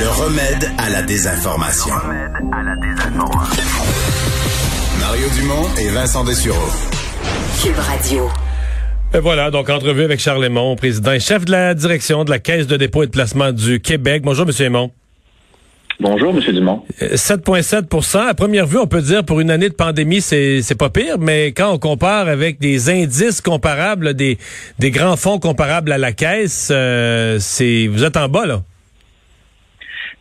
Le remède à la désinformation. Mario Dumont et Vincent Dessureau. Cube Radio. Et voilà, donc entrevue avec Charles Aymon, président et chef de la direction de la Caisse de dépôt et de placement du Québec. Bonjour, Monsieur Aymon. Bonjour, M. Dumont. 7,7% À première vue, on peut dire pour une année de pandémie, c'est c'est pas pire, mais quand on compare avec des indices comparables, des, des grands fonds comparables à la caisse, euh, c'est vous êtes en bas là.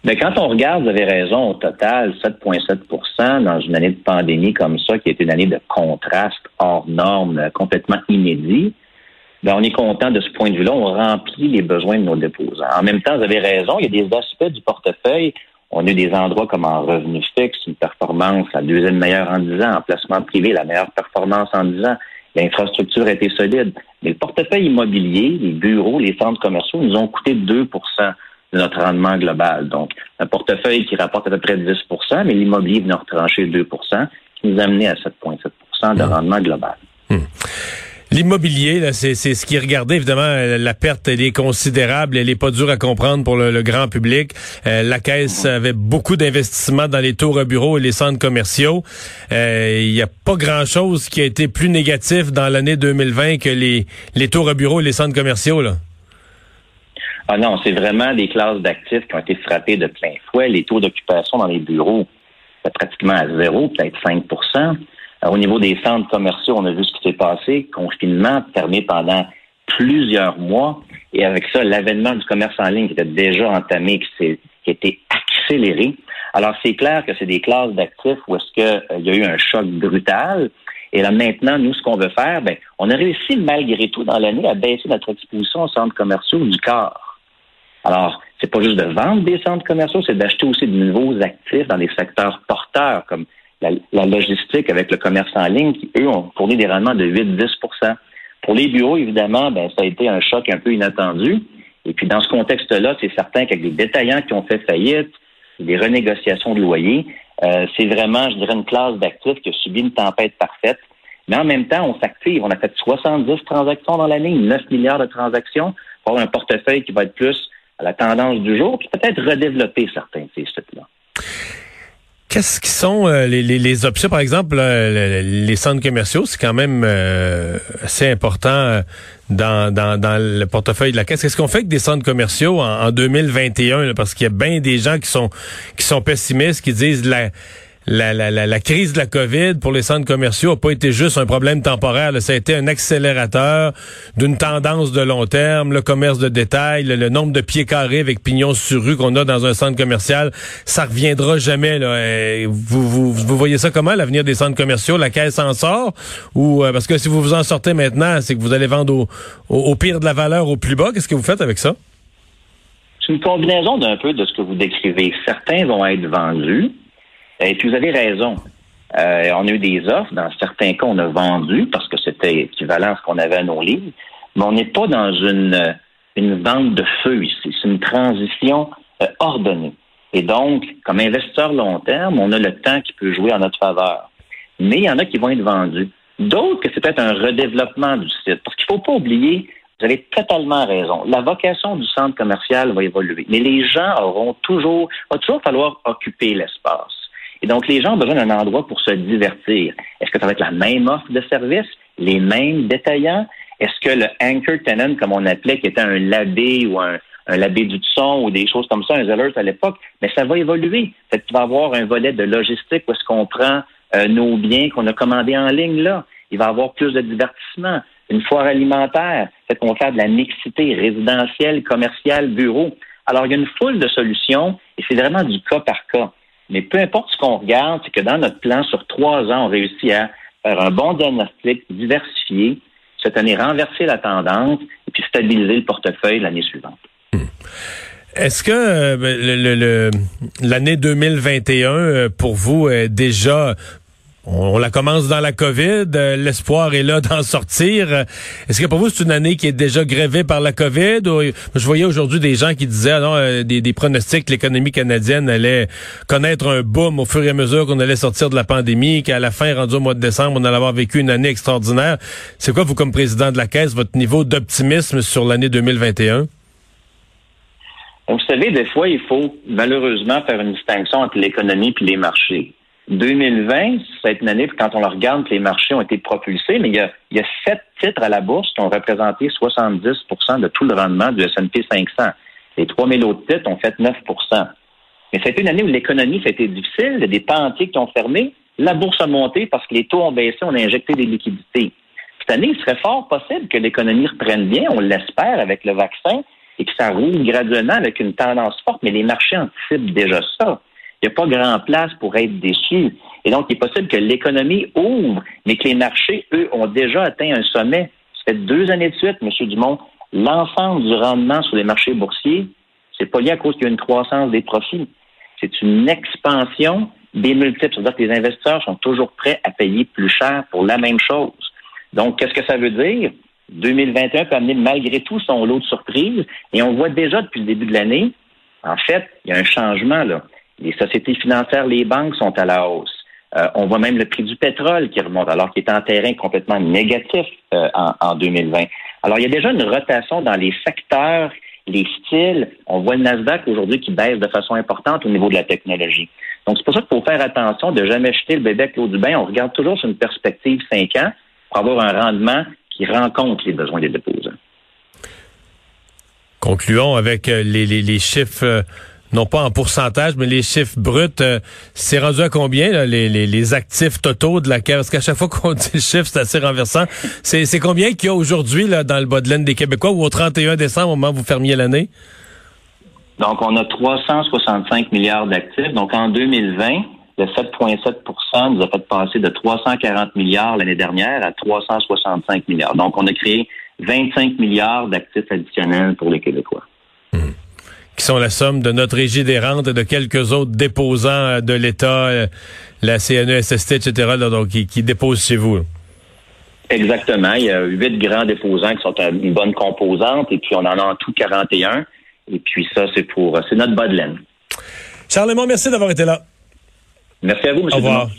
Mais quand on regarde, vous avez raison, au total, 7,7% dans une année de pandémie comme ça, qui est une année de contraste hors norme, complètement inédit, ben on est content de ce point de vue-là. On remplit les besoins de nos déposants. En même temps, vous avez raison, il y a des aspects du portefeuille. On a des endroits comme en revenu fixe, une performance, la deuxième meilleure en 10 ans, en placement privé, la meilleure performance en 10 ans. L'infrastructure a été solide. Mais le portefeuille immobilier, les bureaux, les centres commerciaux nous ont coûté 2 de notre rendement global. Donc, un portefeuille qui rapporte à peu près 10% mais l'immobilier vient retrancher 2 qui nous a amené à 7,7% de rendement global. L'immobilier, c'est ce qui est regardé. Évidemment, la perte, elle est considérable. Elle est pas dure à comprendre pour le, grand public. Euh, la Caisse avait beaucoup d'investissements dans les tours à bureaux et les centres commerciaux. Euh, il n'y a pas grand-chose qui a été plus négatif dans l'année 2020 que les, les tours à bureaux et les centres commerciaux. Là. Ah non, c'est vraiment des classes d'actifs qui ont été frappées de plein fouet. Les taux d'occupation dans les bureaux, c'est pratiquement à zéro, peut-être 5% Au niveau des centres commerciaux, on a vu ce qui s'est passé. Confinement fermé pendant plusieurs mois. Et avec ça, l'avènement du commerce en ligne qui était déjà entamé, qui, qui a été accéléré. Alors, c'est clair que c'est des classes d'actifs où est-ce qu'il euh, y a eu un choc brutal. Et là, maintenant, nous, ce qu'on veut faire, ben, on a réussi malgré tout dans l'année à baisser notre exposition aux centres commerciaux du corps. Alors, c'est pas juste de vendre des centres commerciaux, c'est d'acheter aussi de nouveaux actifs dans des secteurs porteurs comme la, logistique avec le commerce en ligne qui, eux, ont fourni des rendements de 8-10% Pour les bureaux, évidemment, ben, ça a été un choc un peu inattendu. Et puis, dans ce contexte-là, c'est certain qu'avec des détaillants qui ont fait faillite, des renégociations de loyers, euh, c'est vraiment, je dirais, une classe d'actifs qui a subi une tempête parfaite. Mais en même temps, on s'active. On a fait 70 transactions dans l'année, 9 milliards de transactions pour un portefeuille qui va être plus à la tendance du jour, puis peut-être redévelopper certains de ces sites-là. Qu'est-ce qui sont euh, les, les, options, par exemple, euh, les centres commerciaux, c'est quand même euh, assez important dans, dans, dans, le portefeuille de la caisse. Qu'est-ce qu'on fait avec des centres commerciaux en, en 2021? parce qu'il y a bien des gens qui sont qui sont pessimistes, qui disent la la, la, la, crise de la COVID pour les centres commerciaux n'a pas été juste un problème temporaire. Ça a été un accélérateur d'une tendance de long terme. Le commerce de détail, le, nombre de pieds carrés avec pignons sur rue qu'on a dans un centre commercial, ça reviendra jamais. Là. Vous, vous, vous voyez ça comment, l'avenir des centres commerciaux? La caisse en sort? ou euh, Parce que si vous vous en sortez maintenant, c'est que vous allez vendre au, au, pire de la valeur au plus bas. Qu'est-ce que vous faites avec ça? C'est une combinaison d'un peu de ce que vous décrivez. Certains vont être vendus et puis vous avez raison. Euh, on a eu des offres. Dans certains cas, on a vendu parce que c'était équivalent à ce qu'on avait à nos livres. Mais on n'est pas dans une, une vente de feu ici. C'est une transition euh, ordonnée. Et donc, comme investisseur long terme, on a le temps qui peut jouer en notre faveur. Mais il y en a qui vont être vendus. D'autres que c'est peut-être un redéveloppement du site. Parce qu'il ne faut pas oublier, vous avez totalement raison. La vocation du centre commercial va évoluer. Mais les gens auront toujours, va toujours falloir occuper l'espace. Et donc, les gens ont besoin d'un endroit pour se divertir. Est-ce que ça va être la même offre de service, les mêmes détaillants? Est-ce que le anchor tenant, comme on appelait, qui était un labé ou un, un labé du son ou des choses comme ça, un Zellers à l'époque, mais ça va évoluer. Peut-être qu'il va avoir un volet de logistique où est-ce qu'on prend euh, nos biens qu'on a commandés en ligne là. Il va avoir plus de divertissement. Une foire alimentaire, peut-être qu'on va faire de la mixité résidentielle, commerciale, bureau. Alors, il y a une foule de solutions et c'est vraiment du cas par cas. Mais peu importe ce qu'on regarde, c'est que dans notre plan, sur trois ans, on réussit à faire un bon diagnostic, diversifié, cette année renverser la tendance et puis stabiliser le portefeuille l'année suivante. Hmm. Est-ce que euh, ben, l'année 2021 euh, pour vous est déjà on, la commence dans la COVID, euh, l'espoir est là d'en sortir. Est-ce que pour vous c'est une année qui est déjà grévée par la COVID? Je voyais aujourd'hui des gens qui disaient ah non, des, des, pronostics que l'économie canadienne allait connaître un boom au fur et à mesure qu'on allait sortir de la pandémie, qu'à la fin rendu au mois de décembre, on allait avoir vécu une année extraordinaire. C'est quoi vous comme président de la caisse votre niveau d'optimisme sur l'année 2021 vous savez, des fois, il faut malheureusement faire une distinction entre l'économie et les marchés. 2020, c'est une année, quand on la regarde, les marchés ont été propulsés, mais il y, a, sept titres à la bourse qui ont représenté 70% de tout le rendement du S&P 500. Les 3000 autres titres ont fait 9% Mais c'était une année où l'économie, été difficile. Il y a des pans entiers qui ont fermé. La bourse a monté parce que les taux ont baissé, on a injecté des liquidités. Cette année, il serait fort possible que l'économie reprenne bien, on l'espère, avec le vaccin, et que ça roule graduellement avec une tendance forte, mais les marchés anticipent déjà ça. Il n'y a pas grand place pour être déçu. Et donc, il est possible que l'économie ouvre, mais que les marchés, eux, ont déjà atteint un sommet. Ça fait deux années de suite, M. Dumont. L'ensemble du rendement sur les marchés boursiers, c'est pas lié à cause qu'il y a une croissance des profits. C'est une expansion des multiples. C'est-à-dire que les investisseurs sont toujours prêts à payer plus cher pour la même chose. Donc, qu'est-ce que ça veut dire? 2021 peut amener malgré tout son lot de surprises. Et on voit déjà depuis le début de l'année, en fait, il y a un changement là. Les sociétés financières, les banques sont à la hausse. Euh, on voit même le prix du pétrole qui remonte, alors qu'il est en terrain complètement négatif euh, en, en 2020. Alors, il y a déjà une rotation dans les secteurs, les styles. On voit le Nasdaq aujourd'hui qui baisse de façon importante au niveau de la technologie. Donc, c'est pour ça qu'il faut faire attention de jamais jeter le bébé avec l'eau du bain. On regarde toujours sur une perspective 5 ans pour avoir un rendement qui rencontrent les besoins des déposants. Concluons avec euh, les, chiffres, non pas en pourcentage, mais les chiffres bruts. Euh, c'est rendu à combien les, les, actifs totaux de la Caisse? Parce qu'à chaque fois qu'on dit le chiffre, c'est assez renversant. C'est combien qu'il y a aujourd'hui dans le bas de laine des Québécois ou au 31 décembre, au moment où vous fermiez l'année? Donc, on a 365 milliards d'actifs. Donc, en 2020, le 7,7% nous a fait passer de 340 milliards l'année dernière à 365 milliards. Donc, on a créé 25 milliards d'actifs additionnels pour les Québécois. Hmm. Qui sont la somme de notre régie des rentes et de quelques autres déposants euh, de l'État, euh, la CNESST, etc., donc, qui, déposent chez vous. Exactement. Il y a huit grands déposants qui sont une bonne composante, et puis on en a en tout 41. Et puis ça, c'est pour c'est notre bas de laine. Charles merci d'avoir été là. Merci à vous, M. Au revoir.